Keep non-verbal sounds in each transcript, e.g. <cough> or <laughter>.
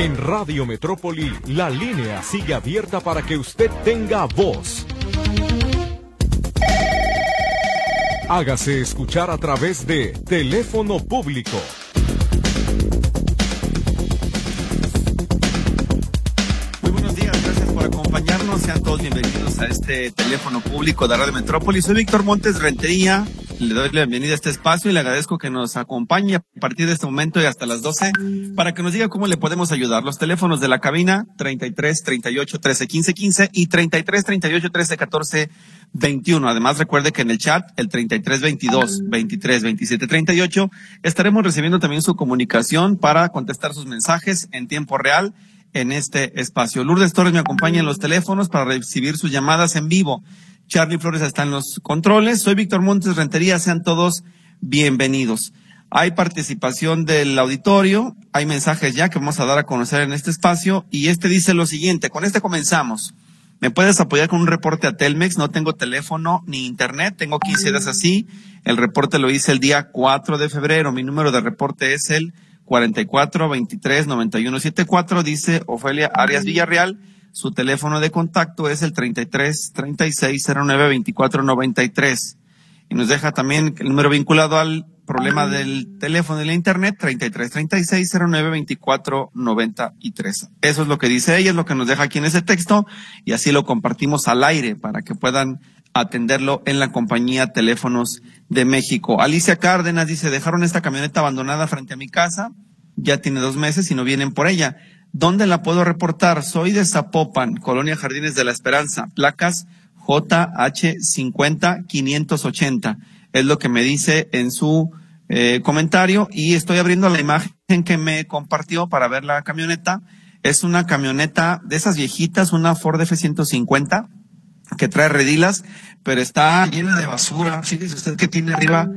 En Radio Metrópoli, la línea sigue abierta para que usted tenga voz. Hágase escuchar a través de teléfono público sean todos bienvenidos a este teléfono público de Radio Metrópolis. Soy Víctor Montes Rentería, le doy la bienvenida a este espacio y le agradezco que nos acompañe a partir de este momento y hasta las 12 para que nos diga cómo le podemos ayudar. Los teléfonos de la cabina 33 38 13 15 15 y 33 38 13 14 21. Además recuerde que en el chat el 33 22 23 27 38 estaremos recibiendo también su comunicación para contestar sus mensajes en tiempo real en este espacio. Lourdes Torres me acompaña en los teléfonos para recibir sus llamadas en vivo. Charlie Flores está en los controles. Soy Víctor Montes Rentería. Sean todos bienvenidos. Hay participación del auditorio, hay mensajes ya que vamos a dar a conocer en este espacio y este dice lo siguiente, con este comenzamos. ¿Me puedes apoyar con un reporte a Telmex? No tengo teléfono ni internet, tengo 15 días así. El reporte lo hice el día 4 de febrero. Mi número de reporte es el 44 23 91 74, dice Ofelia Arias Villarreal. Su teléfono de contacto es el 33 36 09 24 93. Y nos deja también el número vinculado al problema del teléfono de la internet 33 36 09 24 93. Eso es lo que dice ella, es lo que nos deja aquí en ese texto y así lo compartimos al aire para que puedan atenderlo en la compañía Teléfonos de México. Alicia Cárdenas dice, dejaron esta camioneta abandonada frente a mi casa, ya tiene dos meses y no vienen por ella. ¿Dónde la puedo reportar? Soy de Zapopan, Colonia Jardines de la Esperanza, placas JH50580. Es lo que me dice en su eh, comentario y estoy abriendo la imagen que me compartió para ver la camioneta. Es una camioneta de esas viejitas, una Ford F-150 que trae redilas, pero está llena de basura. Fíjese usted que tiene arriba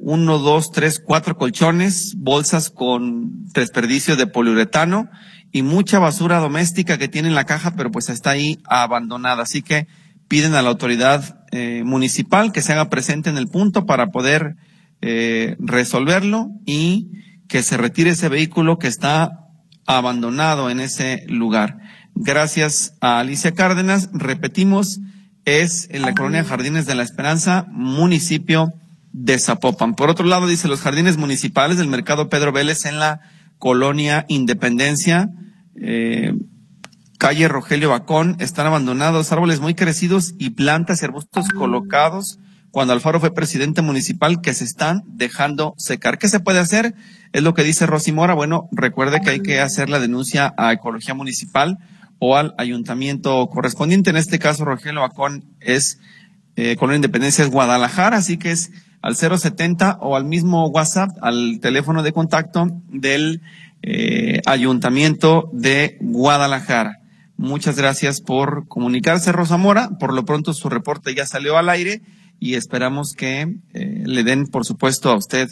uno, dos, tres, cuatro colchones, bolsas con desperdicio de poliuretano y mucha basura doméstica que tiene en la caja, pero pues está ahí abandonada. Así que piden a la autoridad eh, municipal que se haga presente en el punto para poder eh, resolverlo y que se retire ese vehículo que está abandonado en ese lugar. Gracias a Alicia Cárdenas. Repetimos, es en la colonia Jardines de la Esperanza, municipio de Zapopan. Por otro lado, dice los jardines municipales del mercado Pedro Vélez en la colonia Independencia, eh, calle Rogelio Bacón, están abandonados árboles muy crecidos y plantas y arbustos colocados cuando Alfaro fue presidente municipal que se están dejando secar. ¿Qué se puede hacer? Es lo que dice Rosy Mora. Bueno, recuerde que hay que hacer la denuncia a Ecología Municipal o al ayuntamiento correspondiente. En este caso, Rogelio Bacón es, eh, con la independencia es Guadalajara, así que es al 070 o al mismo WhatsApp, al teléfono de contacto del eh, ayuntamiento de Guadalajara. Muchas gracias por comunicarse, Rosa Mora. Por lo pronto su reporte ya salió al aire y esperamos que eh, le den, por supuesto, a usted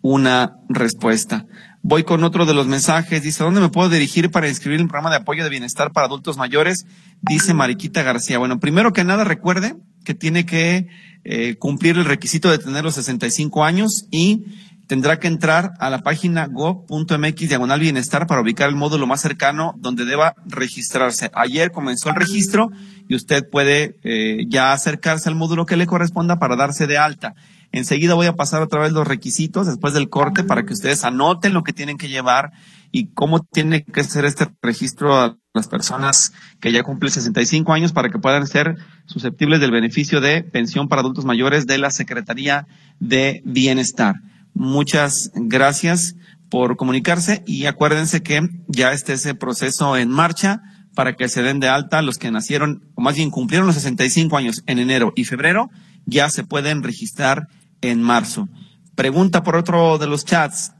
una respuesta. Voy con otro de los mensajes. Dice, ¿dónde me puedo dirigir para inscribir el programa de apoyo de bienestar para adultos mayores? Dice Mariquita García. Bueno, primero que nada recuerde que tiene que eh, cumplir el requisito de tener los 65 años y tendrá que entrar a la página go.mx diagonal bienestar para ubicar el módulo más cercano donde deba registrarse. Ayer comenzó el registro y usted puede eh, ya acercarse al módulo que le corresponda para darse de alta. Enseguida voy a pasar otra vez los requisitos después del corte para que ustedes anoten lo que tienen que llevar y cómo tiene que ser este registro a las personas que ya cumplen 65 años para que puedan ser susceptibles del beneficio de pensión para adultos mayores de la Secretaría de Bienestar. Muchas gracias por comunicarse y acuérdense que ya está ese proceso en marcha para que se den de alta los que nacieron, o más bien cumplieron los 65 años en enero y febrero, ya se pueden registrar en marzo. Pregunta por otro de los chats.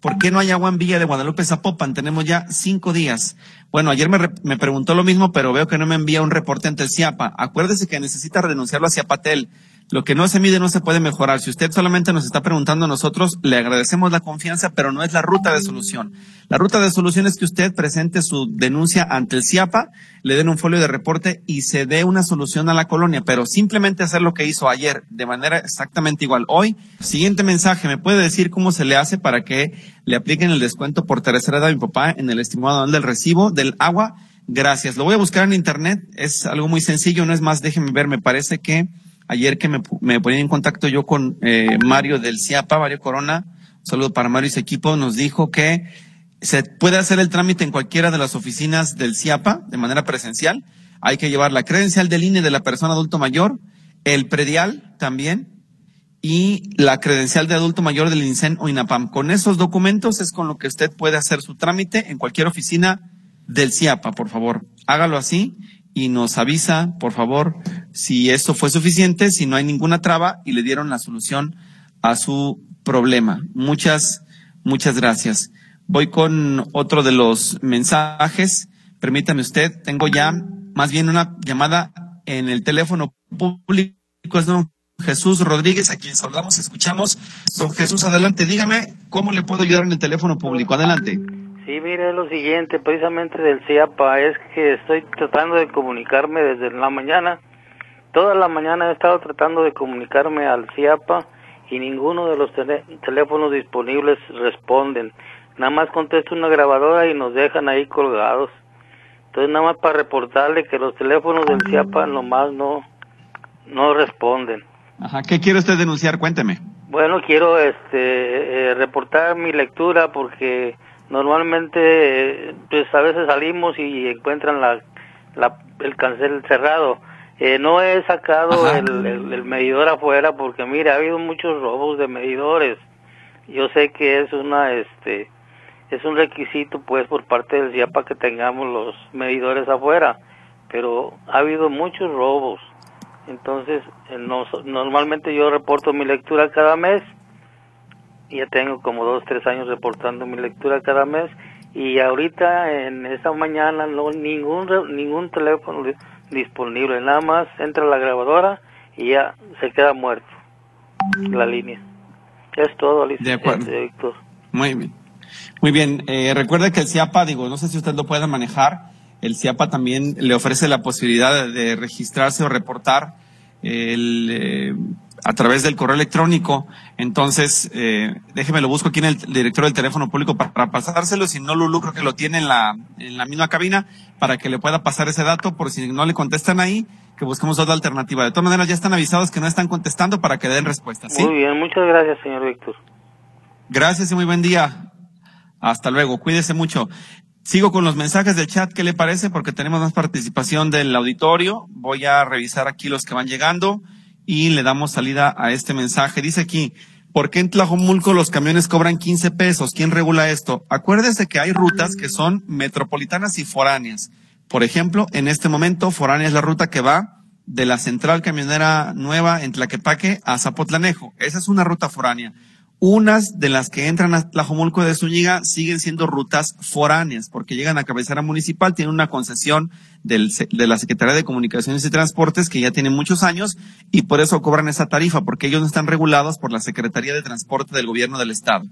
¿Por qué no hay agua en Villa de Guadalupe Zapopan? Tenemos ya cinco días. Bueno, ayer me, me, preguntó lo mismo, pero veo que no me envía un reporte ante el CIAPA. Acuérdese que necesita renunciarlo a CIAPATEL. Lo que no se mide no se puede mejorar. Si usted solamente nos está preguntando a nosotros, le agradecemos la confianza, pero no es la ruta de solución. La ruta de solución es que usted presente su denuncia ante el CIAPA, le den un folio de reporte y se dé una solución a la colonia, pero simplemente hacer lo que hizo ayer de manera exactamente igual. Hoy, siguiente mensaje, ¿me puede decir cómo se le hace para que le apliquen el descuento por tercera edad a mi papá en el estimado del recibo del agua? Gracias. Lo voy a buscar en internet. Es algo muy sencillo. No es más, déjeme ver. Me parece que ayer que me, me ponía en contacto yo con eh, Mario del CIAPA, Mario Corona, un saludo para Mario y su equipo, nos dijo que se puede hacer el trámite en cualquiera de las oficinas del CIAPA de manera presencial. Hay que llevar la credencial del INE de la persona adulto mayor, el predial también y la credencial de adulto mayor del INSEN o INAPAM. Con esos documentos es con lo que usted puede hacer su trámite en cualquier oficina del CIAPA, por favor. Hágalo así y nos avisa, por favor, si esto fue suficiente, si no hay ninguna traba y le dieron la solución a su problema. Muchas, muchas gracias. Voy con otro de los mensajes. Permítame usted, tengo ya más bien una llamada en el teléfono público. Es don Jesús Rodríguez, a quien saludamos, escuchamos. Don Jesús, adelante, dígame cómo le puedo ayudar en el teléfono público. Adelante. Sí, mire, lo siguiente, precisamente del CIAPA, es que estoy tratando de comunicarme desde la mañana. Toda la mañana he estado tratando de comunicarme al CIAPA y ninguno de los teléfonos disponibles responden. Nada más contesto una grabadora y nos dejan ahí colgados. Entonces nada más para reportarle que los teléfonos del CIAPA nomás no, no responden. Ajá, ¿qué quiere usted denunciar? Cuénteme. Bueno, quiero este eh, reportar mi lectura porque normalmente pues a veces salimos y encuentran la, el cancel cerrado eh, no he sacado el, medidor afuera porque mira ha habido muchos robos de medidores. Yo sé que es una este es un requisito pues por parte del CIAPA que tengamos los medidores afuera pero ha habido muchos robos. Entonces eh, normalmente yo reporto mi lectura cada mes ya tengo como dos, tres años reportando mi lectura cada mes y ahorita en esta mañana no ningún ningún teléfono disponible, nada más entra la grabadora y ya se queda muerto la línea. Es todo, Alicia. De acuerdo. Este, Muy bien. Muy bien. Eh, recuerde que el CIAPA, digo, no sé si usted lo puede manejar, el CIAPA también le ofrece la posibilidad de, registrarse o reportar el, eh, a través del correo electrónico. Entonces, eh, déjeme lo busco aquí en el director del teléfono público para, pasárselo. Si no, Lulu creo que lo tiene en la, en la misma cabina para que le pueda pasar ese dato por si no le contestan ahí, que busquemos otra alternativa. De todas maneras, ya están avisados que no están contestando para que den respuesta. ¿sí? Muy bien, muchas gracias, señor Víctor. Gracias y muy buen día. Hasta luego. Cuídese mucho. Sigo con los mensajes del chat, ¿qué le parece? Porque tenemos más participación del auditorio. Voy a revisar aquí los que van llegando y le damos salida a este mensaje. Dice aquí, ¿por qué en Tlajomulco los camiones cobran 15 pesos? ¿Quién regula esto? Acuérdese que hay rutas que son metropolitanas y foráneas. Por ejemplo, en este momento, foránea es la ruta que va de la central camionera nueva en Tlaquepaque a Zapotlanejo. Esa es una ruta foránea. Unas de las que entran a Tlajomulco de Zúñiga siguen siendo rutas foráneas, porque llegan a cabecera municipal, tienen una concesión de la Secretaría de Comunicaciones y Transportes que ya tiene muchos años y por eso cobran esa tarifa, porque ellos no están regulados por la Secretaría de Transporte del Gobierno del Estado.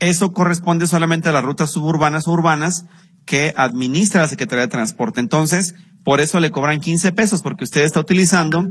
Eso corresponde solamente a las rutas suburbanas o urbanas que administra la Secretaría de Transporte. Entonces, por eso le cobran 15 pesos, porque usted está utilizando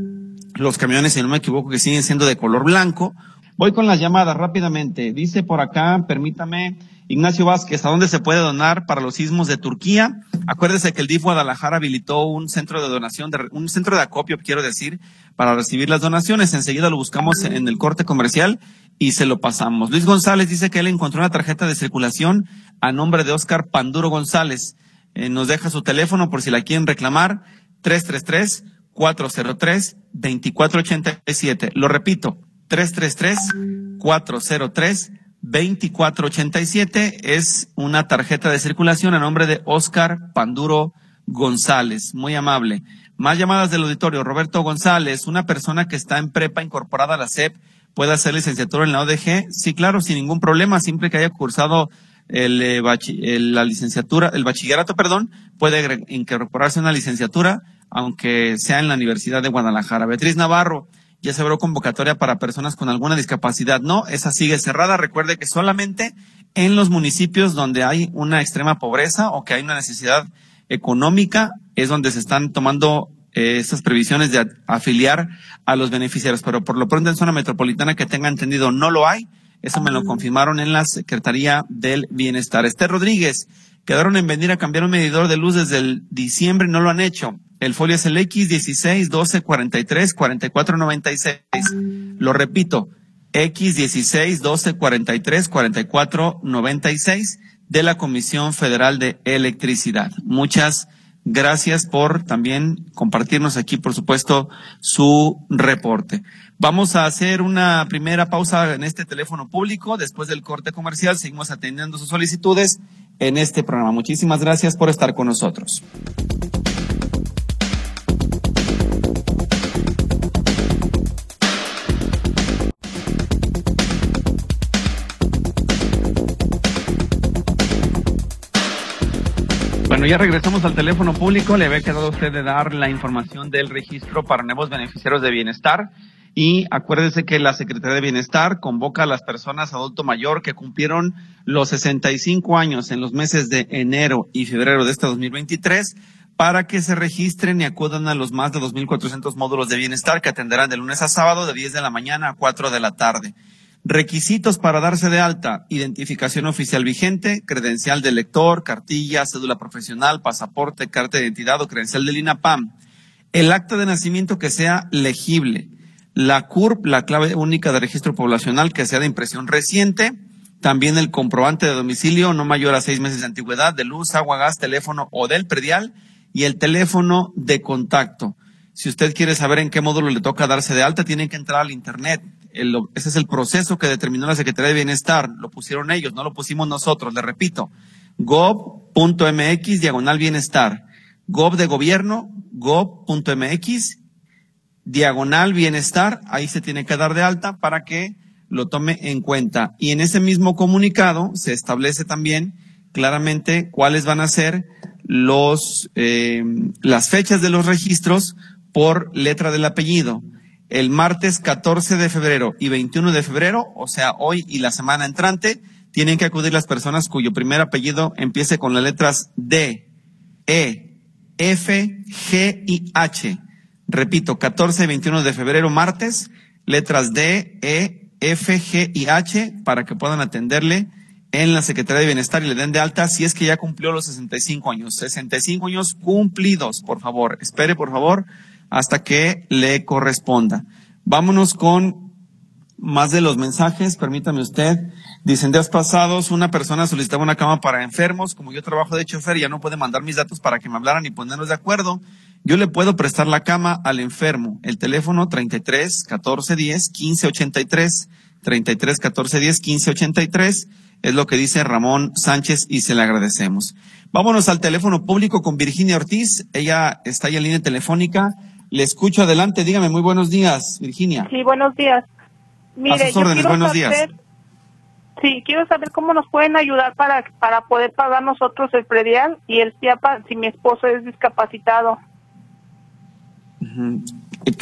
los camiones, si no me equivoco, que siguen siendo de color blanco Voy con las llamadas rápidamente. Dice por acá, permítame, Ignacio Vázquez, ¿a dónde se puede donar para los sismos de Turquía? Acuérdese que el DIF Guadalajara habilitó un centro de donación, de, un centro de acopio, quiero decir, para recibir las donaciones. Enseguida lo buscamos en el corte comercial y se lo pasamos. Luis González dice que él encontró una tarjeta de circulación a nombre de Oscar Panduro González. Eh, nos deja su teléfono por si la quieren reclamar. 333 403 2487. Lo repito, 333-403-2487. Es una tarjeta de circulación a nombre de Oscar Panduro González. Muy amable. Más llamadas del auditorio. Roberto González, una persona que está en prepa incorporada a la SEP, puede hacer licenciatura en la ODG. Sí, claro, sin ningún problema, siempre que haya cursado el, eh, la licenciatura, el bachillerato, perdón, puede incorporarse una licenciatura, aunque sea en la Universidad de Guadalajara. Beatriz Navarro, ya se abrió convocatoria para personas con alguna discapacidad. No, esa sigue cerrada. Recuerde que solamente en los municipios donde hay una extrema pobreza o que hay una necesidad económica es donde se están tomando eh, estas previsiones de afiliar a los beneficiarios. Pero por lo pronto en zona metropolitana que tenga entendido no lo hay. Eso me lo confirmaron en la Secretaría del Bienestar. Esther Rodríguez, quedaron en venir a cambiar un medidor de luz desde el diciembre, no lo han hecho. El folio es el X16 12 43 44 96. Lo repito, X16 12 43 44 96 de la Comisión Federal de Electricidad. Muchas gracias por también compartirnos aquí, por supuesto, su reporte. Vamos a hacer una primera pausa en este teléfono público. Después del corte comercial, seguimos atendiendo sus solicitudes en este programa. Muchísimas gracias por estar con nosotros. Bueno, ya regresamos al teléfono público. Le había quedado a usted de dar la información del registro para nuevos beneficiarios de bienestar. Y acuérdese que la Secretaría de Bienestar convoca a las personas adulto mayor que cumplieron los 65 años en los meses de enero y febrero de este 2023 para que se registren y acudan a los más de 2.400 módulos de bienestar que atenderán de lunes a sábado de 10 de la mañana a 4 de la tarde. Requisitos para darse de alta, identificación oficial vigente, credencial de lector, cartilla, cédula profesional, pasaporte, carta de identidad o credencial del INAPAM. El acta de nacimiento que sea legible. La CURP, la clave única de registro poblacional que sea de impresión reciente. También el comprobante de domicilio no mayor a seis meses de antigüedad de luz, agua, gas, teléfono o del predial. Y el teléfono de contacto. Si usted quiere saber en qué módulo le toca darse de alta, tiene que entrar al Internet ese es el proceso que determinó la Secretaría de Bienestar. Lo pusieron ellos, no lo pusimos nosotros. Le repito, gov.mx diagonal bienestar. Gov de gobierno, gov.mx diagonal bienestar. Ahí se tiene que dar de alta para que lo tome en cuenta. Y en ese mismo comunicado se establece también claramente cuáles van a ser los, eh, las fechas de los registros por letra del apellido el martes 14 de febrero y 21 de febrero, o sea, hoy y la semana entrante, tienen que acudir las personas cuyo primer apellido empiece con las letras D, E, F, G y H. Repito, 14 y 21 de febrero, martes, letras D, E, F, G y H para que puedan atenderle en la Secretaría de Bienestar y le den de alta si es que ya cumplió los 65 años. 65 años cumplidos, por favor. Espere, por favor hasta que le corresponda. Vámonos con más de los mensajes, permítame usted. Dicen días pasados, una persona solicitaba una cama para enfermos. Como yo trabajo de chofer, ya no puede mandar mis datos para que me hablaran y ponernos de acuerdo. Yo le puedo prestar la cama al enfermo. El teléfono 33 14 10 15 83. 33 14 10 15 83 es lo que dice Ramón Sánchez y se le agradecemos. Vámonos al teléfono público con Virginia Ortiz. Ella está ahí en línea telefónica. Le escucho adelante, dígame, muy buenos días, Virginia. Sí, buenos días. Mire, A sus órdenes, buenos días. Sí, quiero saber cómo nos pueden ayudar para, para poder pagar nosotros el predial y el CIAPA si mi esposo es discapacitado.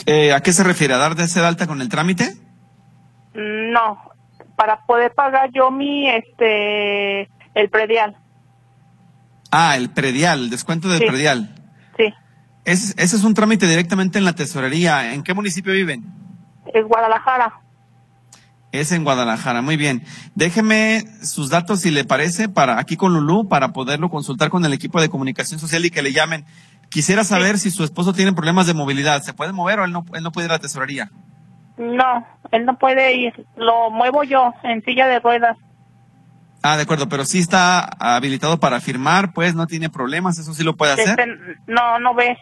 Eh, ¿A qué se refiere? ¿A dar de ser alta con el trámite? No, para poder pagar yo mi, este, el predial. Ah, el predial, el descuento del predial. Ese, es un trámite directamente en la tesorería. ¿En qué municipio viven? En Guadalajara. Es en Guadalajara, muy bien. Déjeme sus datos si le parece para aquí con Lulú para poderlo consultar con el equipo de comunicación social y que le llamen. Quisiera saber si su esposo tiene problemas de movilidad. ¿Se puede mover o él no, él no puede ir a la tesorería? No, él no puede ir. Lo muevo yo en silla de ruedas. Ah, de acuerdo, pero sí está habilitado para firmar, pues no tiene problemas, eso sí lo puede hacer. Este, no, no ve.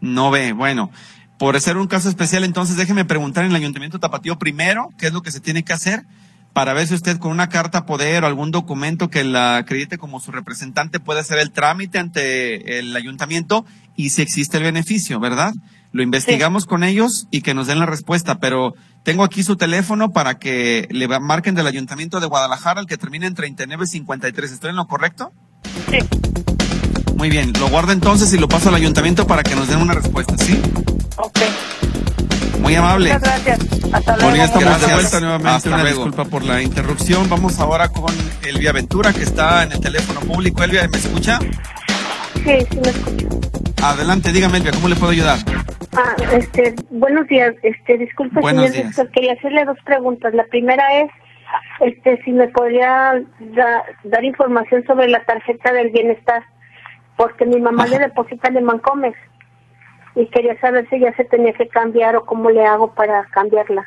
No ve, bueno. Por ser un caso especial, entonces déjeme preguntar en el Ayuntamiento Tapatío primero qué es lo que se tiene que hacer para ver si usted con una carta poder o algún documento que la acredite como su representante puede hacer el trámite ante el ayuntamiento y si existe el beneficio, ¿verdad? Lo investigamos con ellos y que nos den la respuesta, pero tengo aquí su teléfono para que le marquen del Ayuntamiento de Guadalajara, el que termine en 3953. ¿Estoy en lo correcto? Sí. Muy bien, lo guardo entonces y lo paso al ayuntamiento para que nos den una respuesta, ¿sí? Ok. Muy amable. Muchas gracias. Hasta luego. Bueno, estamos Gracias. de vuelta nuevamente. Hasta Una luego. disculpa por la interrupción. Vamos ahora con Elvia Ventura, que está en el teléfono público. Elvia, ¿me escucha? Sí, sí me escucho. Adelante, dígame, Elvia, ¿cómo le puedo ayudar? Ah, este, buenos días. Este, disculpe, Buenos señor días. quería hacerle dos preguntas. La primera es, este, si me podría da- dar información sobre la tarjeta del bienestar, porque mi mamá Ajá. le deposita en Mancomer y quería saber si ya se tenía que cambiar o cómo le hago para cambiarla.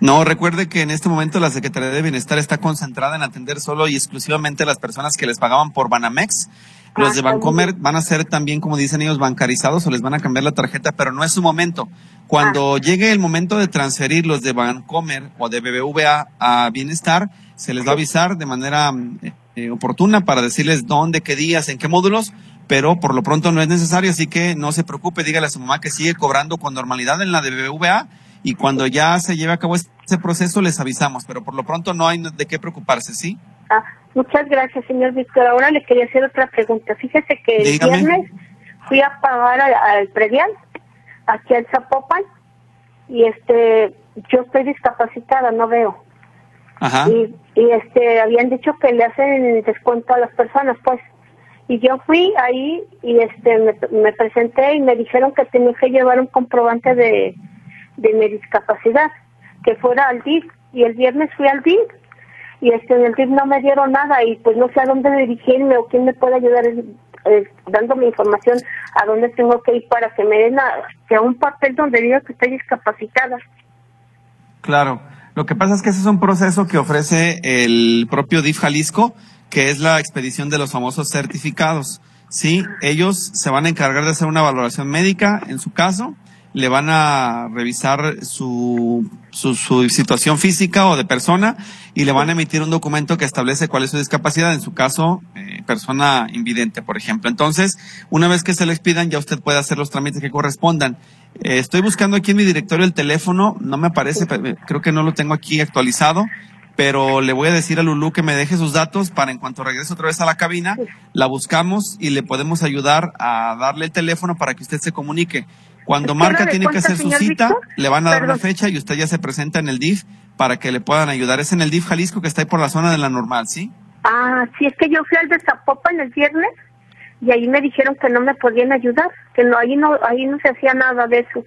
No, recuerde que en este momento la Secretaría de Bienestar está concentrada en atender solo y exclusivamente a las personas que les pagaban por Banamex. Los Ah, de Bancomer van a ser también, como dicen ellos, bancarizados o les van a cambiar la tarjeta, pero no es su momento. Cuando llegue el momento de transferir los de Bancomer o de BBVA a Bienestar, se les va a avisar de manera mm, eh, oportuna para decirles dónde, qué días, en qué módulos, pero por lo pronto no es necesario, así que no se preocupe, dígale a su mamá que sigue cobrando con normalidad en la de BBVA y cuando ya se lleve a cabo ese proceso les avisamos, pero por lo pronto no hay de qué preocuparse, ¿sí? Ah, muchas gracias, señor Víctor. Ahora le quería hacer otra pregunta. Fíjese que el Dígame. viernes fui a pagar al, al predial, aquí al Zapopan, y este, yo estoy discapacitada, no veo. Ajá. Y, y este, habían dicho que le hacen descuento a las personas, pues. Y yo fui ahí y este, me, me presenté y me dijeron que tenía que llevar un comprobante de, de mi discapacidad, que fuera al DIF. Y el viernes fui al DIF y este en el DIF no me dieron nada y pues no sé a dónde dirigirme o quién me puede ayudar eh, dándome información a dónde tengo que ir para que me den a, que un papel donde diga que estoy discapacitada. Claro. Lo que pasa es que ese es un proceso que ofrece el propio DIF Jalisco, que es la expedición de los famosos certificados. Sí, ellos se van a encargar de hacer una valoración médica en su caso, le van a revisar su, su, su situación física o de persona y le van a emitir un documento que establece cuál es su discapacidad, en su caso, eh, persona invidente, por ejemplo. Entonces, una vez que se lo expidan, ya usted puede hacer los trámites que correspondan. Eh, estoy buscando aquí en mi directorio el teléfono, no me aparece, eh, creo que no lo tengo aquí actualizado, pero le voy a decir a Lulú que me deje sus datos para en cuanto regrese otra vez a la cabina, la buscamos y le podemos ayudar a darle el teléfono para que usted se comunique. Cuando ¿Es marca tiene que hacer su cita, Víctor? le van a dar una fecha y usted ya se presenta en el DIF para que le puedan ayudar. Es en el DIF Jalisco que está ahí por la zona de la normal, ¿sí? Ah, sí, es que yo fui al de Zapopan el viernes y ahí me dijeron que no me podían ayudar, que no ahí no ahí no se hacía nada de eso.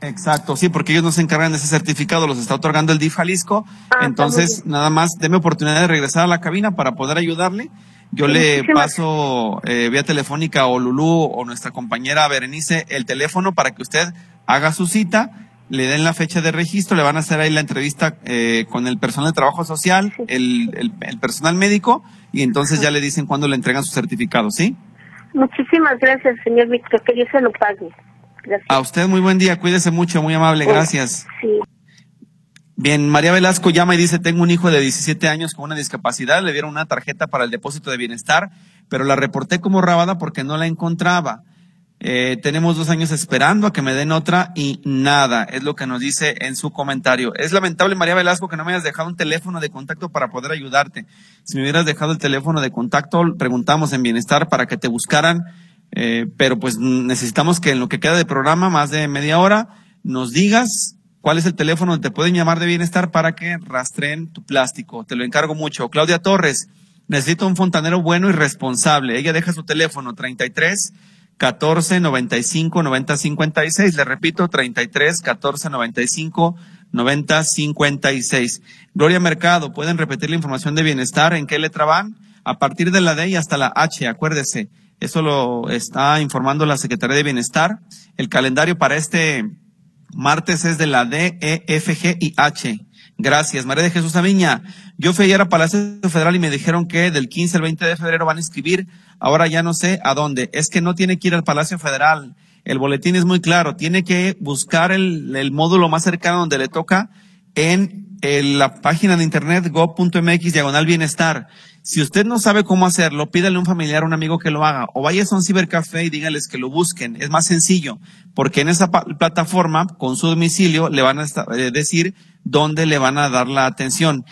Exacto, sí, porque ellos no se encargan de ese certificado, los está otorgando el DIF Jalisco. Ah, Entonces, nada más, deme oportunidad de regresar a la cabina para poder ayudarle. Yo le paso eh, vía telefónica o Lulú o nuestra compañera Berenice el teléfono para que usted haga su cita, le den la fecha de registro, le van a hacer ahí la entrevista eh, con el personal de trabajo social, Sí. el, el, el personal médico, y entonces ya le dicen cuándo le entregan su certificado, ¿sí? Muchísimas gracias, señor Víctor, que Dios se lo pague. Gracias. A usted muy buen día, cuídese mucho, muy amable, gracias. Sí. Bien, María Velasco llama y dice, tengo un hijo de 17 años con una discapacidad, le dieron una tarjeta para el depósito de bienestar, pero la reporté como rabada porque no la encontraba. Eh, tenemos dos años esperando a que me den otra y nada, es lo que nos dice en su comentario. Es lamentable, María Velasco, que no me hayas dejado un teléfono de contacto para poder ayudarte. Si me hubieras dejado el teléfono de contacto, preguntamos en bienestar para que te buscaran, eh, pero pues necesitamos que en lo que queda de programa, más de media hora, nos digas cuál es el teléfono donde te pueden llamar de bienestar para que rastreen tu plástico. Te lo encargo mucho. Claudia Torres, necesito un fontanero bueno y responsable. Ella deja su teléfono 33 14 95 90 56. Le repito, 33 14 95 90 56. Gloria Mercado, pueden repetir la información de bienestar. ¿En qué letra van? A partir de la D y hasta la H, acuérdese. Eso lo está informando la Secretaría de Bienestar. El calendario para este martes es de la D, E, F, G y H. Gracias, María de Jesús Aviña. Yo fui ayer a Palacio Federal y me dijeron que del 15 al 20 de febrero van a inscribir. Ahora ya no sé a dónde. Es que no tiene que ir al Palacio Federal. El boletín es muy claro. Tiene que buscar el, el módulo más cercano donde le toca en, en la página de internet go.mx diagonal bienestar. Si usted no sabe cómo hacerlo, pídale a un familiar, a un amigo que lo haga, o vaya a un cibercafé y dígales que lo busquen. Es más sencillo, porque en esa plataforma, con su domicilio, le van a eh, decir dónde le van a dar la atención.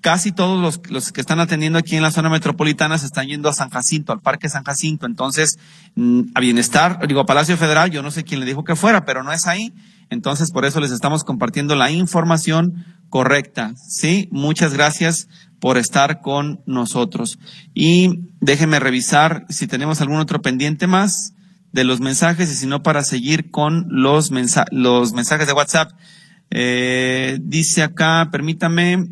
casi todos los, los, que están atendiendo aquí en la zona metropolitana se están yendo a San Jacinto, al Parque San Jacinto. Entonces, mm, a Bienestar, digo, a Palacio Federal, yo no sé quién le dijo que fuera, pero no es ahí. Entonces, por eso les estamos compartiendo la información correcta. Sí, muchas gracias por estar con nosotros. Y déjenme revisar si tenemos algún otro pendiente más de los mensajes y si no para seguir con los, los mensajes de WhatsApp. Eh, dice acá, permítame,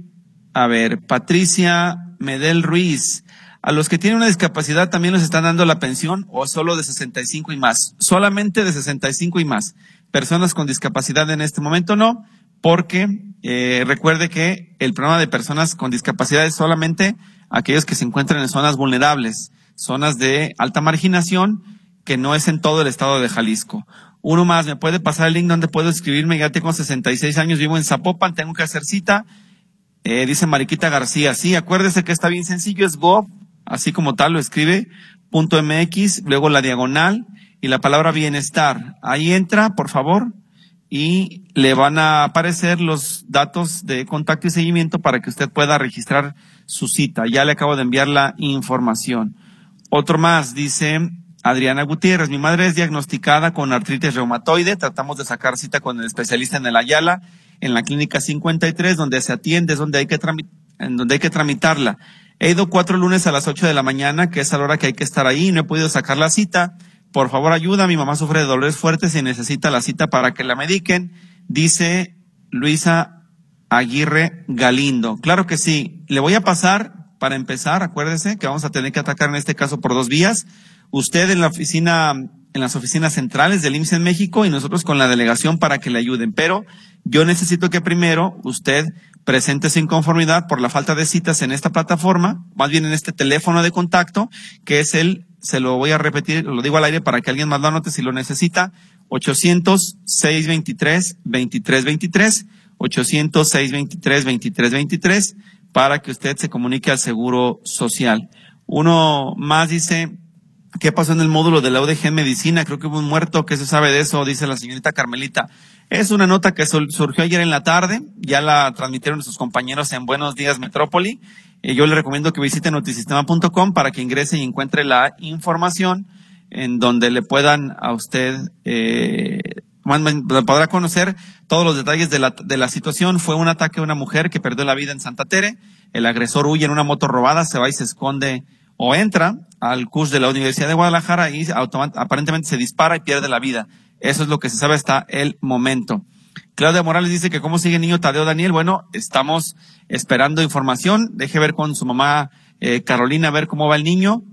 a ver, Patricia Medel Ruiz. A los que tienen una discapacidad también les están dando la pensión o solo de 65 y más. Solamente de 65 y más. Personas con discapacidad en este momento no, porque eh, recuerde que el programa de personas con discapacidad es solamente aquellos que se encuentran en zonas vulnerables, zonas de alta marginación, que no es en todo el estado de Jalisco. Uno más, ¿me puede pasar el link donde puedo escribirme? Ya tengo 66 años, vivo en Zapopan, tengo que hacer cita eh, dice Mariquita García, sí, acuérdese que está bien sencillo, es gov, así como tal lo escribe, punto MX, luego la diagonal y la palabra bienestar. Ahí entra, por favor, y le van a aparecer los datos de contacto y seguimiento para que usted pueda registrar su cita. Ya le acabo de enviar la información. Otro más, dice Adriana Gutiérrez, mi madre es diagnosticada con artritis reumatoide, tratamos de sacar cita con el especialista en el Ayala en la clínica 53, donde se atiende, es donde hay que, en donde hay que tramitarla. He ido cuatro lunes a las ocho de la mañana, que es a la hora que hay que estar ahí, no he podido sacar la cita. Por favor, ayuda. Mi mamá sufre de dolores fuertes y necesita la cita para que la mediquen. Dice Luisa Aguirre Galindo. Claro que sí. Le voy a pasar, para empezar, acuérdese que vamos a tener que atacar en este caso por dos vías. Usted en la oficina, en las oficinas centrales del IMSS en México y nosotros con la delegación para que le ayuden. Pero yo necesito que primero usted presente su inconformidad por la falta de citas en esta plataforma, más bien en este teléfono de contacto, que es el, se lo voy a repetir, lo digo al aire para que alguien más lo anote si lo necesita, 800-623-2323, 800-623-2323, para que usted se comunique al Seguro Social. Uno más dice, ¿qué pasó en el módulo de la UDG en Medicina? Creo que hubo un muerto, ¿qué se sabe de eso? Dice la señorita Carmelita. Es una nota que surgió ayer en la tarde, ya la transmitieron sus compañeros en Buenos Días Metrópoli. Eh, yo le recomiendo que visite notisistema.com para que ingrese y encuentre la información en donde le puedan a usted, eh, podrá conocer todos los detalles de la, de la situación. Fue un ataque a una mujer que perdió la vida en Santa Tere. El agresor huye en una moto robada, se va y se esconde o entra al CUS de la Universidad de Guadalajara y aparentemente se dispara y pierde la vida. Eso es lo que se sabe hasta el momento. Claudia Morales dice que cómo sigue el niño Tadeo Daniel. Bueno, estamos esperando información. Deje ver con su mamá eh, Carolina a ver cómo va el niño,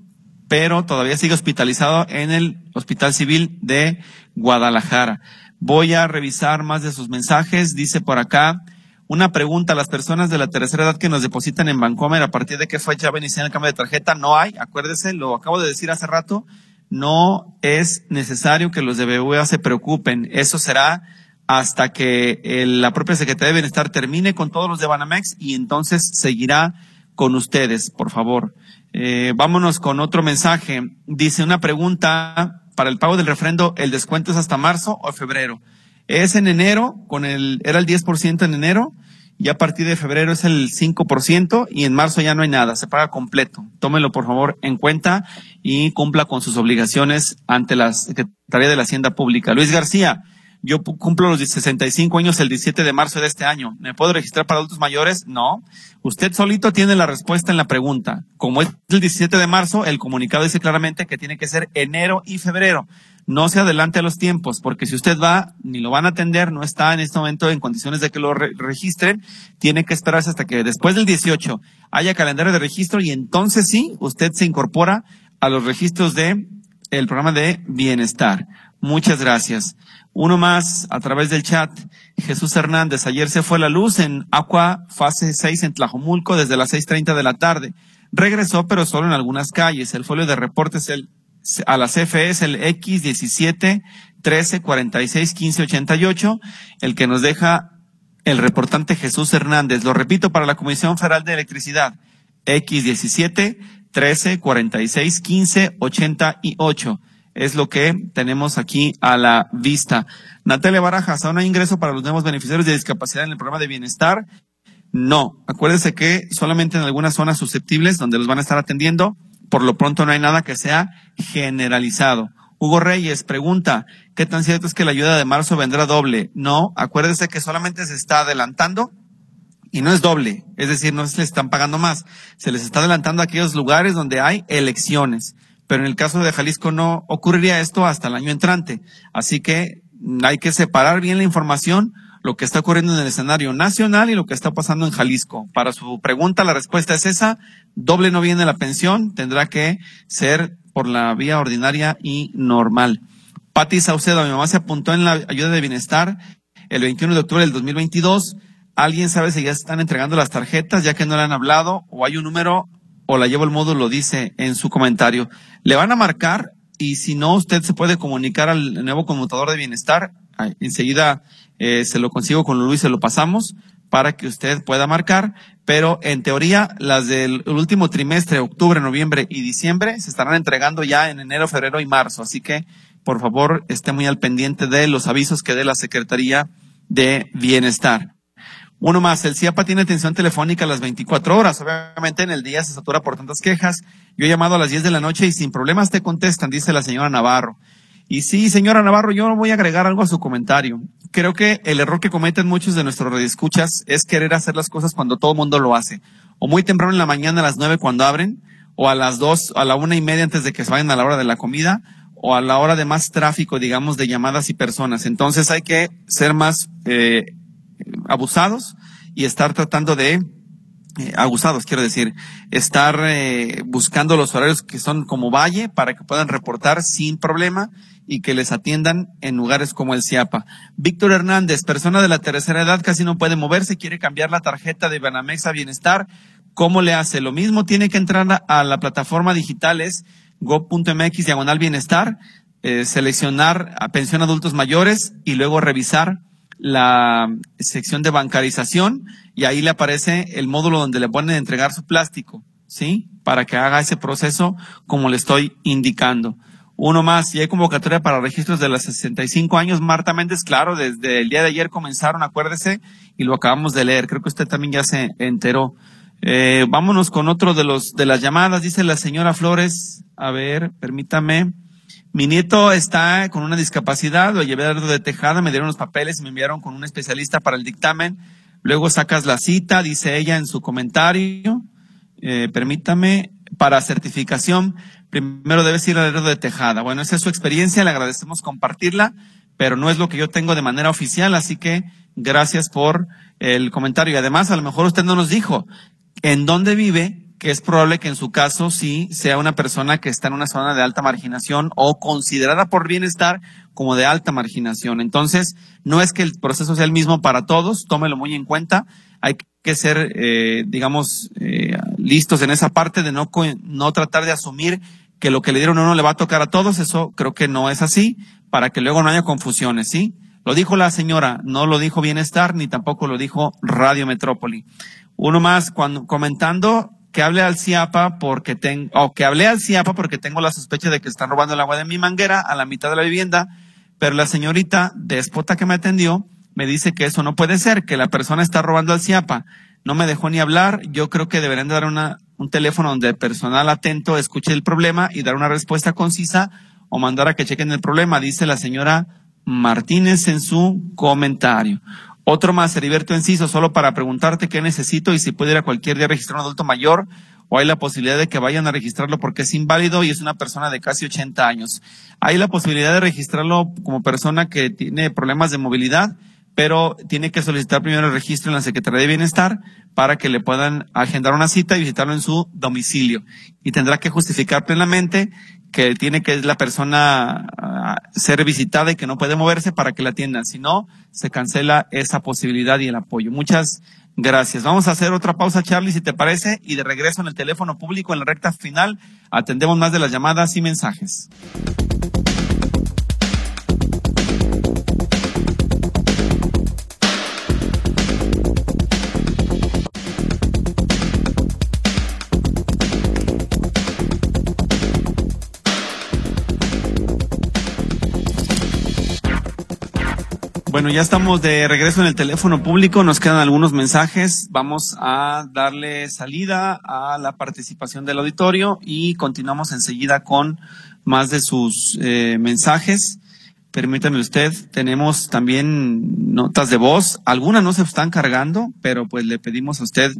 pero todavía sigue hospitalizado en el Hospital Civil de Guadalajara. Voy a revisar más de sus mensajes. Dice por acá una pregunta a las personas de la tercera edad que nos depositan en Bancomer. ¿A partir de qué fecha ven el cambio de tarjeta? No hay. Acuérdese, lo acabo de decir hace rato no es necesario que los de BBVA se preocupen. Eso será hasta que la propia Secretaría de Bienestar termine con todos los de Banamex y entonces seguirá con ustedes, por favor. Eh, vámonos con otro mensaje. Dice una pregunta para el pago del refrendo, ¿el descuento es hasta marzo o febrero? Es en enero, con el, era el 10% en enero, y a partir de febrero es el 5% y en marzo ya no hay nada, se paga completo. Tómelo por favor en cuenta y cumpla con sus obligaciones ante la Secretaría de la Hacienda Pública. Luis García, yo cumplo los 65 años el 17 de marzo de este año. ¿Me puedo registrar para adultos mayores? No. Usted solito tiene la respuesta en la pregunta. Como es el 17 de marzo, el comunicado dice claramente que tiene que ser enero y febrero no se adelante a los tiempos, porque si usted va, ni lo van a atender, no está en este momento en condiciones de que lo registren, tiene que esperarse hasta que después del 18 haya calendario de registro y entonces sí, usted se incorpora a los registros de el programa de bienestar. Muchas gracias. Uno más a través del chat. Jesús Hernández, ayer se fue la luz en Aqua fase 6 en Tlajomulco desde las 6.30 de la tarde. Regresó, pero solo en algunas calles. El folio de reportes el a la CFE es el X17 13 46 15 88, el que nos deja el reportante Jesús Hernández. Lo repito para la Comisión Federal de Electricidad. X17 13 46 15 88. Es lo que tenemos aquí a la vista. Natalia Barajas, aún hay ingreso para los nuevos beneficiarios de discapacidad en el programa de bienestar. No, acuérdese que solamente en algunas zonas susceptibles donde los van a estar atendiendo, por lo pronto no hay nada que sea generalizado. Hugo Reyes pregunta, ¿qué tan cierto es que la ayuda de marzo vendrá doble? No, acuérdese que solamente se está adelantando y no es doble, es decir, no se les están pagando más, se les está adelantando a aquellos lugares donde hay elecciones, pero en el caso de Jalisco no ocurriría esto hasta el año entrante, así que hay que separar bien la información, lo que está ocurriendo en el escenario nacional y lo que está pasando en Jalisco. Para su pregunta, la respuesta es esa, doble no viene la pensión, tendrá que ser por la vía ordinaria y normal. Pati Saucedo, mi mamá se apuntó en la ayuda de bienestar el 21 de octubre del 2022 ¿Alguien sabe si ya están entregando las tarjetas ya que no le han hablado o hay un número o la llevo el módulo, dice en su comentario? Le van a marcar y si no, usted se puede comunicar al nuevo conmutador de bienestar. Enseguida eh, se lo consigo con Luis, se lo pasamos para que usted pueda marcar, pero en teoría las del último trimestre, octubre, noviembre y diciembre, se estarán entregando ya en enero, febrero y marzo. Así que, por favor, esté muy al pendiente de los avisos que dé la Secretaría de Bienestar. Uno más, el CIAPA tiene atención telefónica a las 24 horas. Obviamente en el día se satura por tantas quejas. Yo he llamado a las 10 de la noche y sin problemas te contestan, dice la señora Navarro. Y sí, señora Navarro, yo voy a agregar algo a su comentario. Creo que el error que cometen muchos de nuestros redescuchas es querer hacer las cosas cuando todo el mundo lo hace. O muy temprano en la mañana a las 9 cuando abren, o a las 2, a la una y media antes de que se vayan a la hora de la comida, o a la hora de más tráfico, digamos, de llamadas y personas. Entonces hay que ser más eh, abusados y estar tratando de eh, abusados, quiero decir, estar eh, buscando los horarios que son como valle para que puedan reportar sin problema y que les atiendan en lugares como el CIAPA. Víctor Hernández, persona de la tercera edad, casi no puede moverse, quiere cambiar la tarjeta de Banamex a Bienestar. ¿Cómo le hace? Lo mismo tiene que entrar a, la plataforma digital, es go.mx diagonal bienestar, eh, seleccionar a pensión adultos mayores y luego revisar la sección de bancarización y ahí le aparece el módulo donde le ponen entregar su plástico, ¿sí? Para que haga ese proceso como le estoy indicando. Uno más, y hay convocatoria para registros de los 65 años. Marta Méndez, claro, desde el día de ayer comenzaron, acuérdese, y lo acabamos de leer. Creo que usted también ya se enteró. Eh, vámonos con otro de los, de las llamadas, dice la señora Flores. A ver, permítame. Mi nieto está con una discapacidad, lo llevé a de Tejada, me dieron los papeles y me enviaron con un especialista para el dictamen. Luego sacas la cita, dice ella en su comentario. Eh, permítame, para certificación, primero debes ir al de Tejada. Bueno, esa es su experiencia, le agradecemos compartirla, pero no es lo que yo tengo de manera oficial, así que gracias por el comentario. Y además, a lo mejor usted no nos dijo en dónde vive que es probable que en su caso sí sea una persona que está en una zona de alta marginación o considerada por bienestar como de alta marginación. Entonces, no es que el proceso sea el mismo para todos, tómelo muy en cuenta. Hay que ser, eh, digamos, eh, listos en esa parte de no, no tratar de asumir que lo que le dieron a uno le va a tocar a todos. Eso creo que no es así, para que luego no haya confusiones, ¿sí? Lo dijo la señora, no lo dijo Bienestar, ni tampoco lo dijo Radio Metrópoli. Uno más, cuando, comentando que hable al CIAPA porque tengo, o que hablé al CIAPA porque tengo la sospecha de que están robando el agua de mi manguera a la mitad de la vivienda, pero la señorita despota que me atendió me dice que eso no puede ser, que la persona está robando al CIAPA. No me dejó ni hablar. Yo creo que deberían dar una, un teléfono donde personal atento escuche el problema y dar una respuesta concisa o mandar a que chequen el problema, dice la señora Martínez en su comentario. Otro más, Heriberto Enciso, solo para preguntarte qué necesito y si puede ir a cualquier día a registrar un adulto mayor o hay la posibilidad de que vayan a registrarlo porque es inválido y es una persona de casi 80 años. Hay la posibilidad de registrarlo como persona que tiene problemas de movilidad, pero tiene que solicitar primero el registro en la Secretaría de Bienestar para que le puedan agendar una cita y visitarlo en su domicilio. Y tendrá que justificar plenamente que tiene que la persona ah, ser visitada y que no puede moverse para que la atiendan. Si no, se cancela esa posibilidad y el apoyo. Muchas gracias. Vamos a hacer otra pausa, Charlie, si te parece, y de regreso en el teléfono público en la recta final atendemos más de las llamadas y mensajes. Bueno, ya estamos de regreso en el teléfono público, nos quedan algunos mensajes, vamos a darle salida a la participación del auditorio y continuamos enseguida con más de sus eh, mensajes. Permítame usted, tenemos también notas de voz, algunas no se están cargando, pero pues le pedimos a usted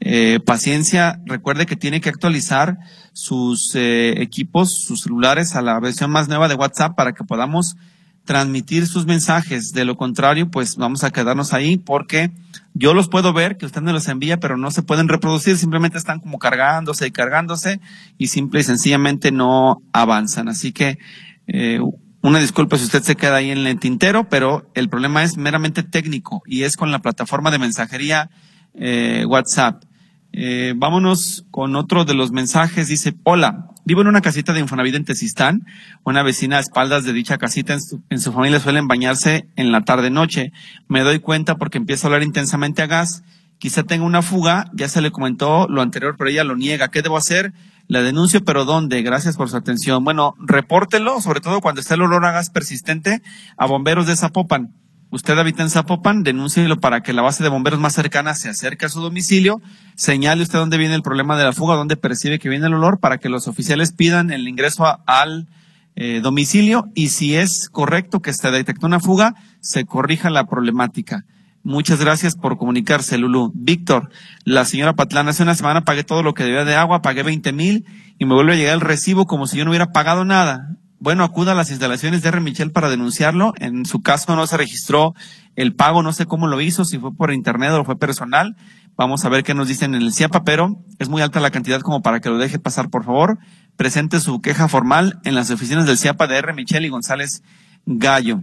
eh, paciencia. Recuerde que tiene que actualizar sus eh, equipos, sus celulares a la versión más nueva de WhatsApp para que podamos transmitir sus mensajes. De lo contrario, pues vamos a quedarnos ahí porque yo los puedo ver, que usted me los envía, pero no se pueden reproducir, simplemente están como cargándose y cargándose y simple y sencillamente no avanzan. Así que eh, una disculpa si usted se queda ahí en el tintero, pero el problema es meramente técnico y es con la plataforma de mensajería eh, WhatsApp. Eh, vámonos con otro de los mensajes. Dice, hola, vivo en una casita de Infonavit en Tezistán. Una vecina a espaldas de dicha casita en su, en su familia suelen bañarse en la tarde-noche. Me doy cuenta porque empieza a hablar intensamente a gas. Quizá tenga una fuga, ya se le comentó lo anterior, pero ella lo niega. ¿Qué debo hacer? La denuncio, pero ¿dónde? Gracias por su atención. Bueno, repórtelo, sobre todo cuando esté el olor a gas persistente, a bomberos de Zapopan usted habita en Zapopan, denúncielo para que la base de bomberos más cercana se acerque a su domicilio, señale usted dónde viene el problema de la fuga, dónde percibe que viene el olor, para que los oficiales pidan el ingreso al eh, domicilio y si es correcto que se detectó una fuga, se corrija la problemática. Muchas gracias por comunicarse, Lulu. Víctor, la señora Patlán, hace una semana pagué todo lo que debía de agua, pagué 20 mil y me vuelve a llegar el recibo como si yo no hubiera pagado nada bueno, acuda a las instalaciones de R. Michel para denunciarlo. En su caso no se registró el pago, no sé cómo lo hizo, si fue por internet o fue personal. Vamos a ver qué nos dicen en el CIAPA, pero es muy alta la cantidad como para que lo deje pasar, por favor. Presente su queja formal en las oficinas del CIAPA de R. Michel y González Gallo.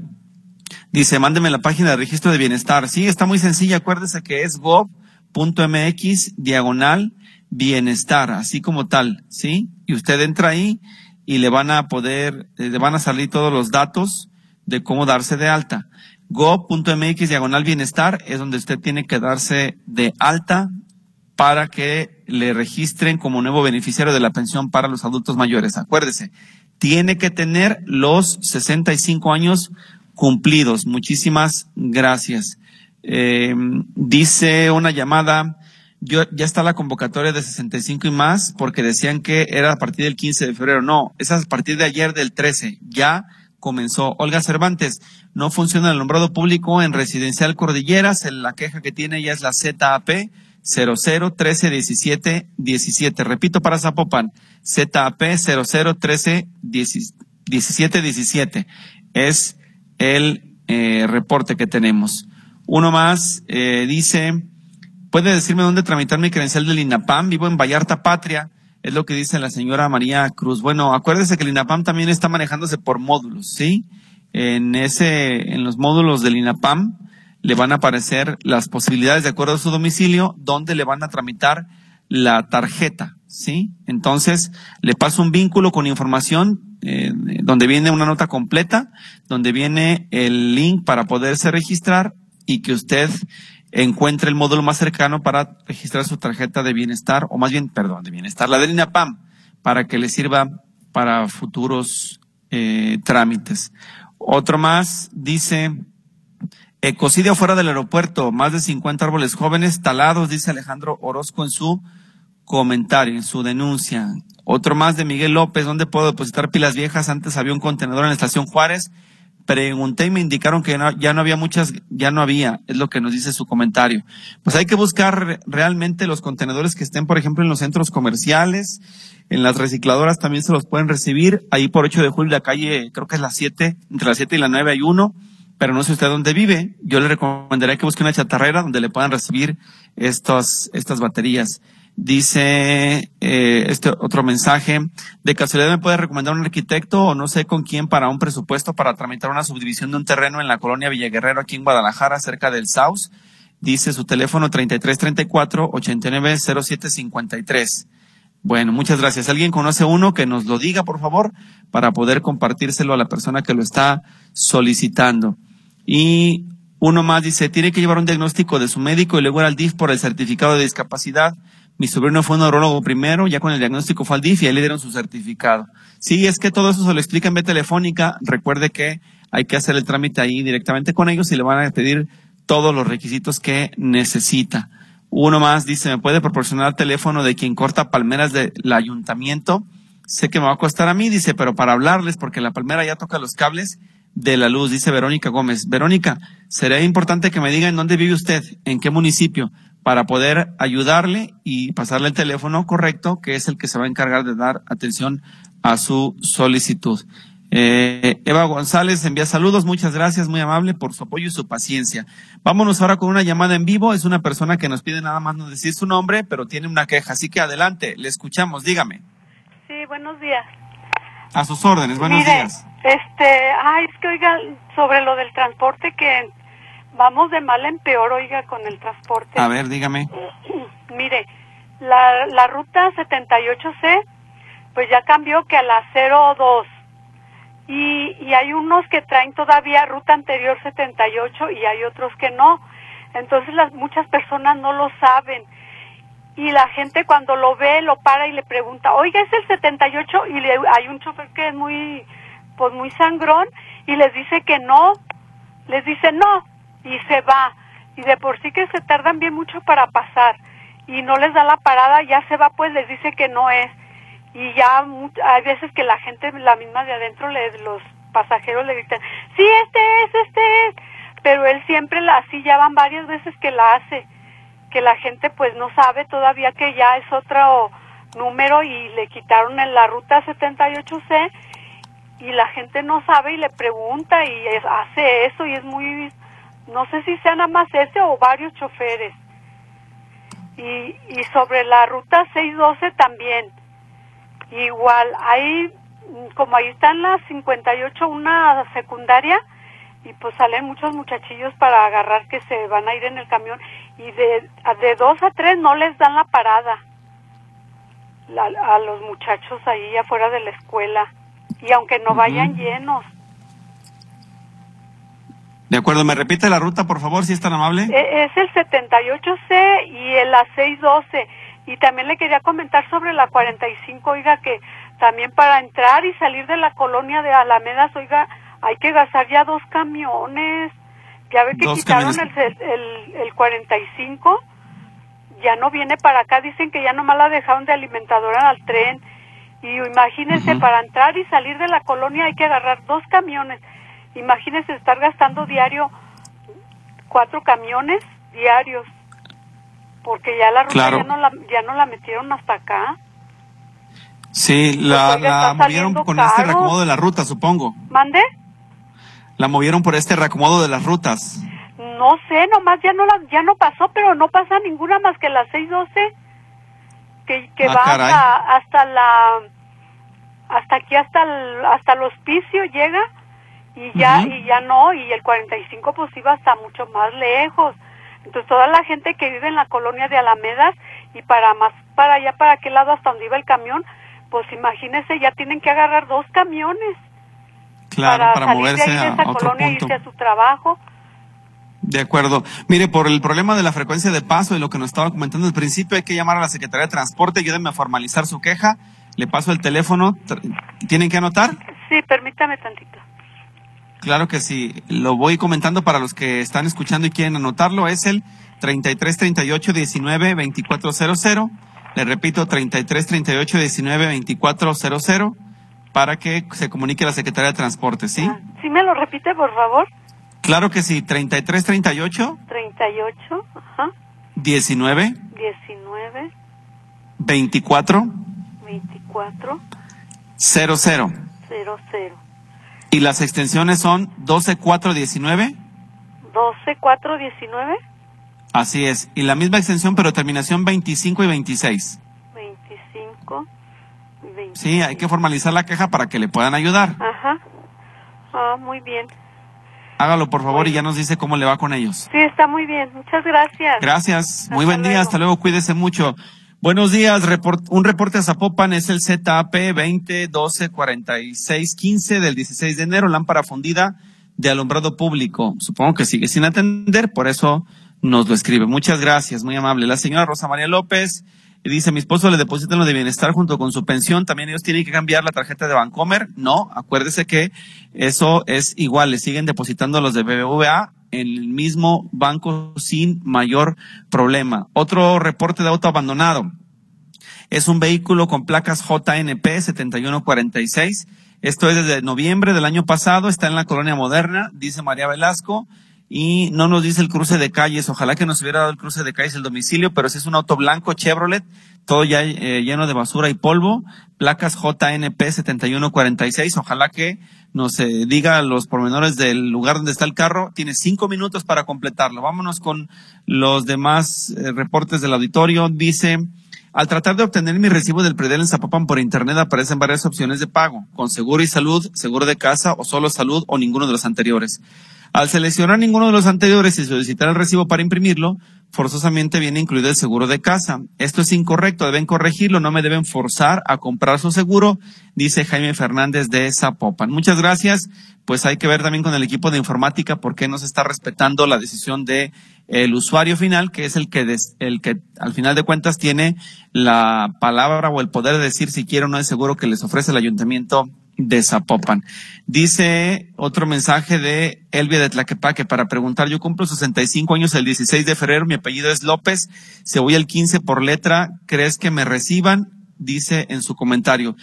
Dice, mándeme la página de registro de bienestar. Sí, está muy sencilla. Acuérdese que es gov.mx diagonal bienestar, así como tal, ¿sí? Y usted entra ahí y le van a poder, eh, le van a salir todos los datos de cómo darse de alta. go.mx diagonal bienestar es donde usted tiene que darse de alta para que le registren como nuevo beneficiario de la pensión para los adultos mayores. Acuérdese, tiene que tener los 65 años cumplidos. Muchísimas gracias. Eh, dice una llamada, yo, ya está la convocatoria de 65 y más porque decían que era a partir del 15 de febrero. No, es a partir de ayer del 13. Ya comenzó. Olga Cervantes, no funciona el nombrado público en Residencial Cordilleras. La queja que tiene ya es la ZAP 00 13 17 17. Repito para Zapopan, ZAP 00 13 17 17. Es el eh, reporte que tenemos. Uno más eh, dice, ¿Puede decirme dónde tramitar mi credencial del INAPAM? Vivo en Vallarta Patria. Es lo que dice la señora María Cruz. Bueno, acuérdese que el INAPAM también está manejándose por módulos, ¿sí? En ese, en los módulos del INAPAM le van a aparecer las posibilidades de acuerdo a su domicilio donde le van a tramitar la tarjeta, ¿sí? Entonces, le paso un vínculo con información eh, donde viene una nota completa, donde viene el link para poderse registrar y que usted encuentre el módulo más cercano para registrar su tarjeta de bienestar, o más bien, perdón, de bienestar, la del INAPAM, para que le sirva para futuros eh, trámites. Otro más dice, ecocidio fuera del aeropuerto, más de 50 árboles jóvenes talados, dice Alejandro Orozco en su comentario, en su denuncia. Otro más de Miguel López, ¿dónde puedo depositar pilas viejas? Antes había un contenedor en la estación Juárez pregunté y me indicaron que ya no había muchas, ya no había, es lo que nos dice su comentario. Pues hay que buscar realmente los contenedores que estén, por ejemplo, en los centros comerciales, en las recicladoras también se los pueden recibir. Ahí por 8 de julio la calle, creo que es la 7, entre la 7 y la 9 hay uno, pero no sé usted dónde vive. Yo le recomendaría que busque una chatarrera donde le puedan recibir estos, estas baterías. Dice eh, este otro mensaje, de casualidad me puede recomendar un arquitecto o no sé con quién para un presupuesto para tramitar una subdivisión de un terreno en la colonia Villaguerrero aquí en Guadalajara, cerca del South. Dice su teléfono 3334 890753. Bueno, muchas gracias. ¿Alguien conoce uno que nos lo diga, por favor, para poder compartírselo a la persona que lo está solicitando? Y uno más dice, tiene que llevar un diagnóstico de su médico y luego ir al DIF por el certificado de discapacidad. Mi sobrino fue un neurólogo primero, ya con el diagnóstico fue al DIF y ahí le dieron su certificado. Sí, es que todo eso se lo explica en vía telefónica. Recuerde que hay que hacer el trámite ahí directamente con ellos y le van a pedir todos los requisitos que necesita. Uno más dice, ¿me puede proporcionar teléfono de quien corta palmeras del ayuntamiento? Sé que me va a costar a mí, dice, pero para hablarles, porque la palmera ya toca los cables de la luz, dice Verónica Gómez. Verónica, sería importante que me diga en dónde vive usted, en qué municipio, para poder ayudarle y pasarle el teléfono correcto, que es el que se va a encargar de dar atención a su solicitud. Eh, Eva González envía saludos, muchas gracias, muy amable por su apoyo y su paciencia. Vámonos ahora con una llamada en vivo. Es una persona que nos pide nada más no decir su nombre, pero tiene una queja. Así que adelante, le escuchamos, dígame. Sí, buenos días. A sus órdenes, buenos Mire, días. Este, ay, es que oiga, sobre lo del transporte que vamos de mal en peor, oiga, con el transporte. A ver, dígame. <clears throat> Mire, la, la ruta 78C, pues ya cambió que a la 02 y, y hay unos que traen todavía ruta anterior 78 y hay otros que no. Entonces las muchas personas no lo saben y la gente cuando lo ve lo para y le pregunta, oiga, es el 78 y le, hay un chofer que es muy, pues muy sangrón y les dice que no, les dice no y se va. Y de por sí que se tardan bien mucho para pasar. Y no les da la parada, ya se va pues les dice que no es. Y ya hay veces que la gente, la misma de adentro, le, los pasajeros le gritan, sí, este es, este es, pero él siempre la, así ya van varias veces que la hace, que la gente pues no sabe todavía que ya es otro número y le quitaron en la ruta 78C y la gente no sabe y le pregunta y hace eso y es muy, no sé si sea nada más ese o varios choferes. Y, y sobre la ruta 612 también Igual, ahí, como ahí están las 58, una secundaria, y pues salen muchos muchachillos para agarrar que se van a ir en el camión, y de, de dos a tres no les dan la parada a los muchachos ahí afuera de la escuela, y aunque no vayan llenos. De acuerdo, ¿me repite la ruta, por favor, si es tan amable? E, es el 78C y el a 612 y también le quería comentar sobre la 45, oiga, que también para entrar y salir de la colonia de Alamedas, oiga, hay que gastar ya dos camiones. Ya ve que quitaron el, el, el 45, ya no viene para acá, dicen que ya nomás la dejaron de alimentadora al tren. Y imagínense, para entrar y salir de la colonia hay que agarrar dos camiones. Imagínense estar gastando diario cuatro camiones diarios porque ya la ruta ya, no la, ya no la metieron hasta acá. Sí, la, la movieron con este reacomodo de la ruta, supongo. ¿Mande? La movieron por este reacomodo de las rutas. No sé, nomás ya no la, ya no pasó, pero no pasa ninguna más que la 612 que, que ah, va hasta, hasta, la hasta aquí hasta el, hasta el hospicio llega y ya y ya no y el 45 pues iba hasta mucho más lejos entonces toda la gente que vive en la colonia de Alamedas y para más para allá, para aquel lado hasta donde iba el camión, pues imagínese, ya tienen que agarrar dos camiones. Claro, para, moverse de a, esa colonia irse a su trabajo. De acuerdo. Mire, por el problema de la frecuencia de paso y lo que nos estaba comentando al principio, hay que llamar a la Secretaría de Transporte, ayúdenme a formalizar su queja. Le paso el teléfono. ¿Tienen que anotar? Sí, permítame tantito. Claro que sí. Lo voy comentando para los que están escuchando y quieren anotarlo. Es el 33 38 19 2400. Le repito, 33 38 19 2400 para que se comunique a la Secretaría de Transporte, ¿sí? Ah, ¿Sí me lo repite, por favor? Claro que sí. 33 38 38, ajá. 19 19 24 24 00 00 ¿Y las extensiones son 12419? 12419. Así es. Y la misma extensión, pero terminación 25 y 26. 25. 26. Sí, hay que formalizar la queja para que le puedan ayudar. Ajá. Ah, muy bien. Hágalo, por favor, y ya nos dice cómo le va con ellos. Sí, está muy bien. Muchas gracias. Gracias. muy buen día. Hasta luego. Cuídese mucho. Buenos días, un reporte a Zapopan es el ZAP 20 12 46 15 del 16 de enero, lámpara fundida de alumbrado público. Supongo que sigue sin atender, por eso nos lo escribe. Muchas gracias, muy amable. La señora Rosa María López dice, mi esposo le depositan lo de bienestar junto con su pensión, también ellos tienen que cambiar la tarjeta de Bancomer. No, acuérdese que eso es igual, le siguen depositando los de BBVA el mismo banco sin mayor problema. Otro reporte de auto abandonado. Es un vehículo con placas JNP 7146. Esto es desde noviembre del año pasado, está en la colonia moderna, dice María Velasco y no nos dice el cruce de calles. Ojalá que nos hubiera dado el cruce de calles el domicilio, pero si es un auto blanco Chevrolet, todo ya eh, lleno de basura y polvo, placas JNP 7146. Ojalá que nos eh, diga los pormenores del lugar donde está el carro. Tiene cinco minutos para completarlo. Vámonos con los demás eh, reportes del auditorio. Dice, al tratar de obtener mi recibo del Predel en Zapopan por internet aparecen varias opciones de pago, con seguro y salud, seguro de casa o solo salud o ninguno de los anteriores. Al seleccionar ninguno de los anteriores y solicitar el recibo para imprimirlo, forzosamente viene incluido el seguro de casa. Esto es incorrecto, deben corregirlo, no me deben forzar a comprar su seguro, dice Jaime Fernández de Zapopan. Muchas gracias. Pues hay que ver también con el equipo de informática por qué no se está respetando la decisión de el usuario final, que es el que, el que al final de cuentas tiene la palabra o el poder de decir si quiere o no el seguro que les ofrece el ayuntamiento de Zapopan. Dice otro mensaje de Elvia de Tlaquepaque para preguntar, yo cumplo 65 años el 16 de febrero, mi apellido es López, se voy el 15 por letra, ¿crees que me reciban? Dice en su comentario.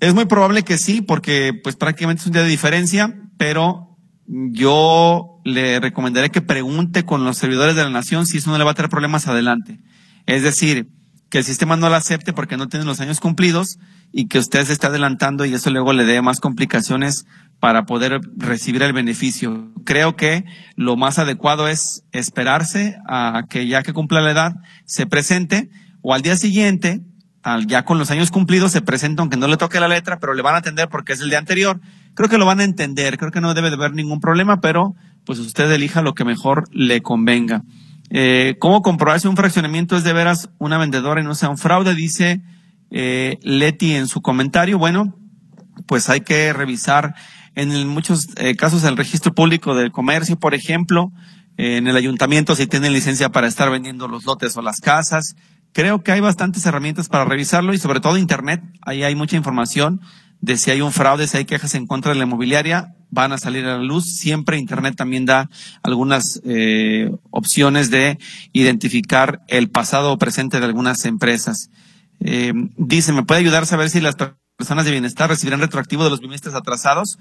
Es muy probable que sí, porque pues prácticamente es un día de diferencia, pero yo le recomendaré que pregunte con los servidores de la nación si eso no le va a traer problemas adelante. Es decir, que el sistema no lo acepte porque no tiene los años cumplidos y que usted se está adelantando y eso luego le dé más complicaciones para poder recibir el beneficio. Creo que lo más adecuado es esperarse a que ya que cumpla la edad se presente o al día siguiente, al, ya con los años cumplidos, se presenta aunque no le toque la letra, pero le van a atender porque es el día anterior. Creo que lo van a entender, creo que no debe de haber ningún problema, pero pues usted elija lo que mejor le convenga. Eh, ¿Cómo comprobar si un fraccionamiento es de veras una vendedora y no sea un fraude? Dice eh, Leti en su comentario. Bueno, pues hay que revisar en muchos eh, casos el registro público del comercio, por ejemplo, en el ayuntamiento si tienen licencia para estar vendiendo los lotes o las casas. Creo que hay bastantes herramientas para revisarlo y sobre todo Internet. Ahí hay mucha información de si hay un fraude, si hay quejas en contra de la inmobiliaria van a salir a la luz. Siempre Internet también da algunas eh, opciones de identificar el pasado o presente de algunas empresas. Eh, dice, ¿me puede ayudar a saber si las personas de bienestar recibirán retroactivo de los bimestres atrasados?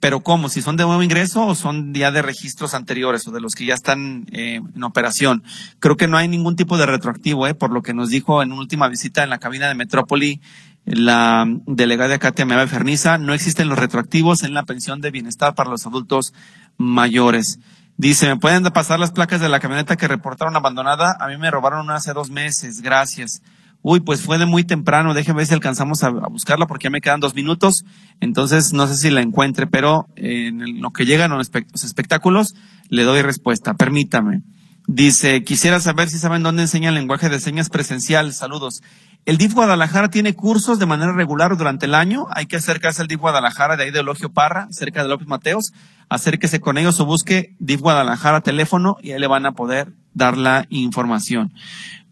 Pero ¿cómo? ¿Si son de nuevo ingreso o son ya de registros anteriores o de los que ya están eh, en operación? Creo que no hay ningún tipo de retroactivo, ¿eh? por lo que nos dijo en última visita en la cabina de Metrópoli la delegada Katia Meva Ferniza, no existen los retroactivos en la pensión de bienestar para los adultos mayores. Dice, ¿me pueden pasar las placas de la camioneta que reportaron abandonada? A mí me robaron hace dos meses, gracias. Uy, pues fue de muy temprano, déjeme ver si alcanzamos a, buscarla porque ya me quedan dos minutos, entonces no sé si la encuentre, pero en lo que llegan los espectáculos le doy respuesta, permítame. Dice, quisiera saber si saben dónde enseña el lenguaje de señas presencial. Saludos. El DIF Guadalajara tiene cursos de manera regular durante el año. Hay que acercarse al DIF Guadalajara de ahí de Elogio Parra, cerca de López Mateos. Acérquese con ellos o busque DIF Guadalajara teléfono y ahí le van a poder dar la información.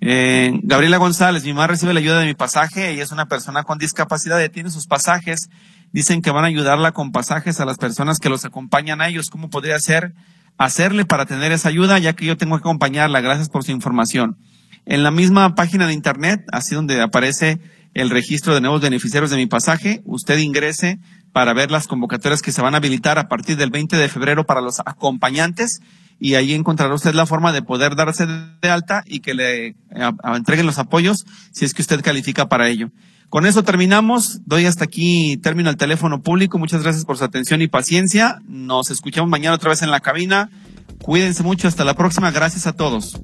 Eh, Gabriela González, mi mamá recibe la ayuda de mi pasaje. Ella es una persona con discapacidad y tiene sus pasajes. Dicen que van a ayudarla con pasajes a las personas que los acompañan a ellos. ¿Cómo podría ser hacerle para tener esa ayuda? Ya que yo tengo que acompañarla. Gracias por su información. En la misma página de internet, así donde aparece el registro de nuevos beneficiarios de mi pasaje, usted ingrese para ver las convocatorias que se van a habilitar a partir del 20 de febrero para los acompañantes y ahí encontrará usted la forma de poder darse de alta y que le entreguen los apoyos si es que usted califica para ello. Con eso terminamos. Doy hasta aquí término el teléfono público. Muchas gracias por su atención y paciencia. Nos escuchamos mañana otra vez en la cabina. Cuídense mucho. Hasta la próxima. Gracias a todos.